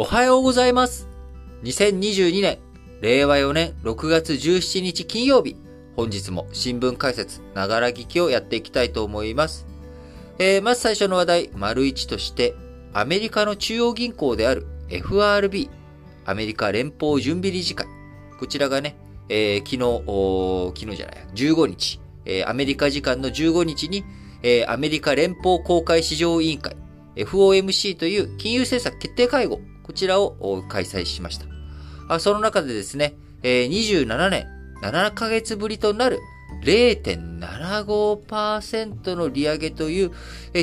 おはようございます。2022年、令和4年6月17日金曜日、本日も新聞解説、ながら聞きをやっていきたいと思います。えー、まず最初の話題、丸1として、アメリカの中央銀行である FRB、アメリカ連邦準備理事会。こちらがね、えー、昨日、昨日じゃない、15日、えー、アメリカ時間の15日に、えー、アメリカ連邦公開市場委員会、FOMC という金融政策決定会合、こちらを開催しました。その中でですね、27年7ヶ月ぶりとなる0.75%の利上げという、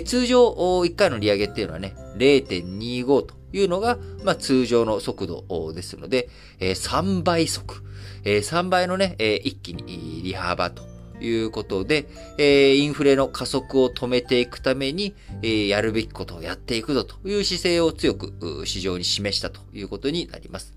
通常1回の利上げっていうのはね、0.25というのが、まあ、通常の速度ですので、3倍速、3倍のね、一気に利幅ということで、えー、インフレの加速を止めていくために、えー、やるべきことをやっていくぞという姿勢を強く市場に示したということになります。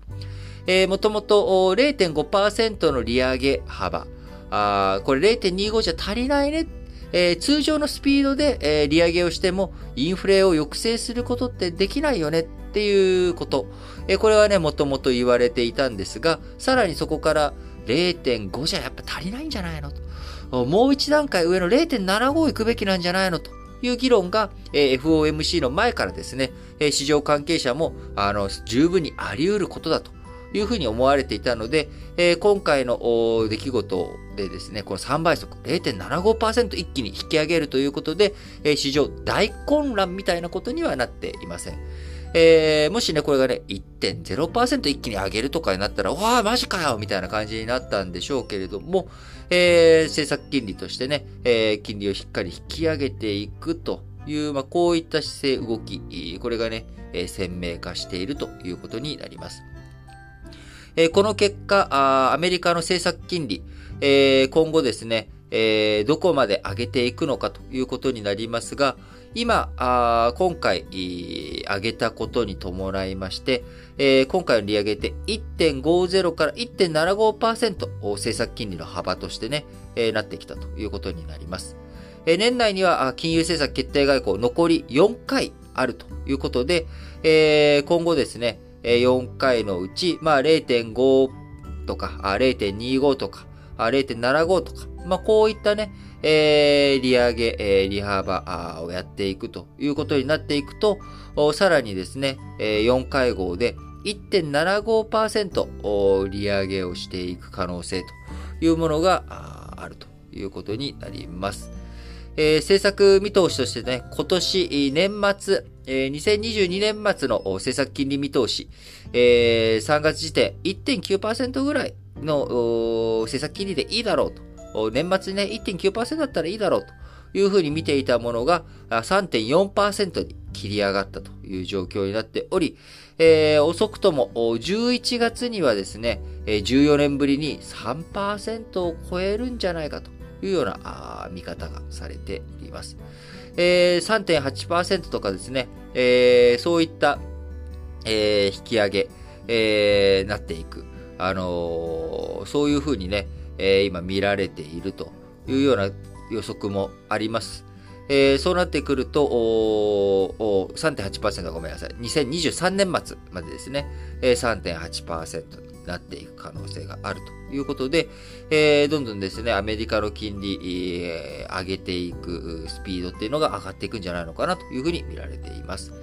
えー、もともと0.5%の利上げ幅、あこれ0.25じゃ足りないね。えー、通常のスピードで、えー、利上げをしてもインフレを抑制することってできないよねっていうこと。えー、これはね、もともと言われていたんですが、さらにそこから0.5じゃやっぱ足りないんじゃないの？と。もう一段階上の0.75行くべきなんじゃないの？という議論が、え FOMC の前からですね、え市場関係者も、あの、十分にあり得ることだというふうに思われていたので、え今回の出来事でですね、この3倍速0.75%一気に引き上げるということで、え市場大混乱みたいなことにはなっていません。えー、もしね、これがね、1.0%一気に上げるとかになったら、わあ、マジかよみたいな感じになったんでしょうけれども、えー、政策金利としてね、えー、金利をしっかり引き上げていくという、まあ、こういった姿勢、動き、これがね、え、鮮明化しているということになります。え、この結果、アメリカの政策金利、え、今後ですね、え、どこまで上げていくのかということになりますが、今、あ今回、上げたことに伴いまして、えー、今回の利上げって1.50から1.75%政策金利の幅としてね、えー、なってきたということになります。えー、年内には金融政策決定外交残り4回あるということで、えー、今後ですね、4回のうち、まあ0.5とか、0.25とか、0.75とか、まあこういったね、えー、利上げ、えー、利幅をやっていくということになっていくと、さらにですね、えー、4会合で1.75%利上げをしていく可能性というものがあるということになります。えー、政策見通しとしてね、今年年末、えー、2022年末の政策金利見通し、えー、3月時点1.9%ぐらいの政策金利でいいだろうと年末にね、1.9%だったらいいだろうというふうに見ていたものが3.4%に切り上がったという状況になっており、えー、遅くとも11月にはですね、14年ぶりに3%を超えるんじゃないかというような見方がされています。えー、3.8%とかですね、えー、そういった、えー、引き上げ、えー、なっていく。あのー、そういうふうにね、えー、今見られているというような予測もあります。えー、そうなってくると、3.8%ごめんなさい。2023年末までですね、えー、3.8%になっていく可能性があるということで、えー、どんどんですね、アメリカの金利、えー、上げていくスピードっていうのが上がっていくんじゃないのかなというふうに見られています。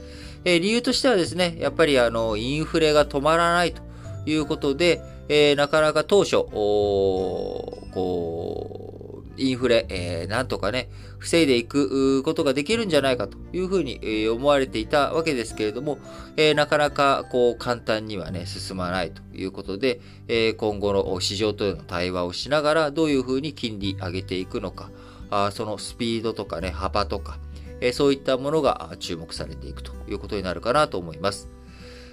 えー、理由としてはですね、やっぱりあの、インフレが止まらないということで、えー、なかなか当初、こう、インフレ、えー、なんとかね、防いでいくことができるんじゃないかというふうに、思われていたわけですけれども、えー、なかなかこう簡単にはね、進まないということで、え、今後の市場との対話をしながら、どういうふうに金利上げていくのか、あそのスピードとかね、幅とか、え、そういったものが注目されていくということになるかなと思います。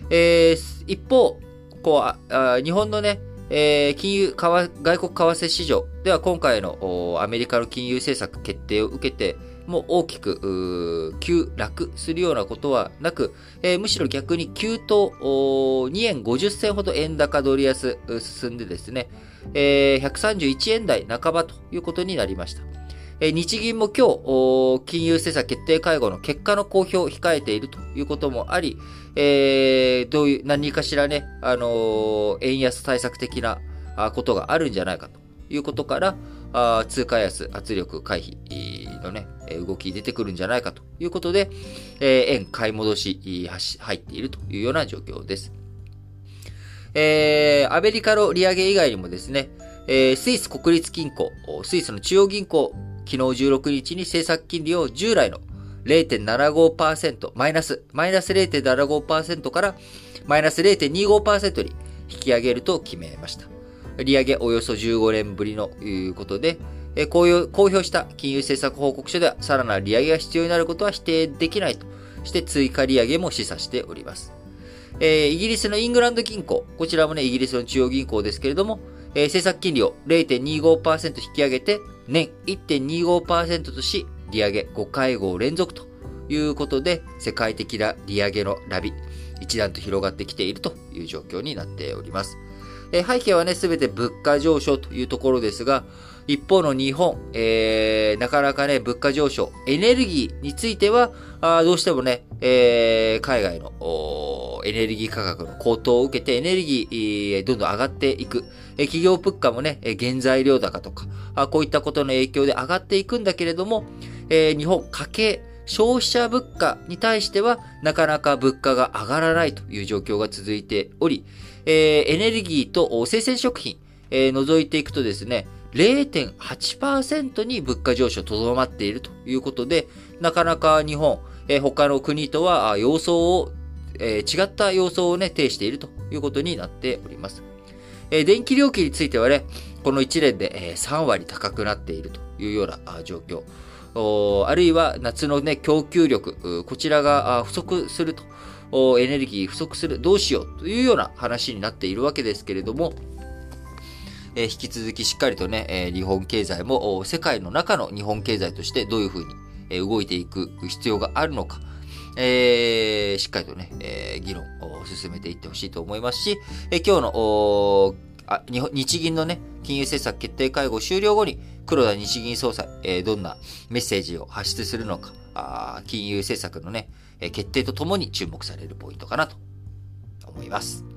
えー、一方、こう、あ日本のね、金融、外国為替市場では今回のアメリカの金融政策決定を受けて、もう大きく急落するようなことはなく、えー、むしろ逆に急騰2円50銭ほど円高ドル安進んでですね、えー、131円台半ばということになりました。え日銀も今日、金融政策決定会合の結果の公表を控えているということもあり、えー、どういう、何かしらね、あのー、円安対策的なことがあるんじゃないかということから、あ通貨安圧力回避のね、動き出てくるんじゃないかということで、えー、円買い戻し入っているというような状況です。えー、アメリカの利上げ以外にもですね、えー、スイス国立銀行、スイスの中央銀行、昨日16日に政策金利を従来の0.75%、マイナス、マイナス0.75%からマイナス0.25%に引き上げると決めました。利上げおよそ15年ぶりのいうことで、公表した金融政策報告書では、さらなる利上げが必要になることは否定できないとして追加利上げも示唆しております。えー、イギリスのイングランド銀行、こちらもね、イギリスの中央銀行ですけれども、えー、政策金利を0.25%引き上げて、年1.25%とし、利上げ5回合連続ということで、世界的な利上げのラビ、一段と広がってきているという状況になっております。え背景はね、すべて物価上昇というところですが、一方の日本、えー、なかなかね、物価上昇、エネルギーについては、あどうしてもね、えー、海外のエネルギー価格の高騰を受けてエネルギー、どんどん上がっていく。え企業物価もね、原材料高とかあ、こういったことの影響で上がっていくんだけれども、え、日本家計、消費者物価に対しては、なかなか物価が上がらないという状況が続いており、え、エネルギーと生鮮食品、え、除いていくとですね、0.8%に物価上昇とどまっているということで、なかなか日本、えー、他の国とは様相を、えー、違った様相をね、呈しているということになっております。えー、電気料金についてはね、この1年で、えー、3割高くなっているというような状況。あるいは夏のね、供給力、こちらが不足すると、エネルギー不足する、どうしようというような話になっているわけですけれども、え引き続きしっかりとね、え日本経済も世界の中の日本経済としてどういうふうに、え動いていく必要があるのか、えー、しっかりとね、え、議論を進めていってほしいと思いますし、え、今日のあ日銀のね、金融政策決定会合終了後に、黒田日銀総裁、えー、どんなメッセージを発出するのか、あ金融政策のね、決定とともに注目されるポイントかなと思います。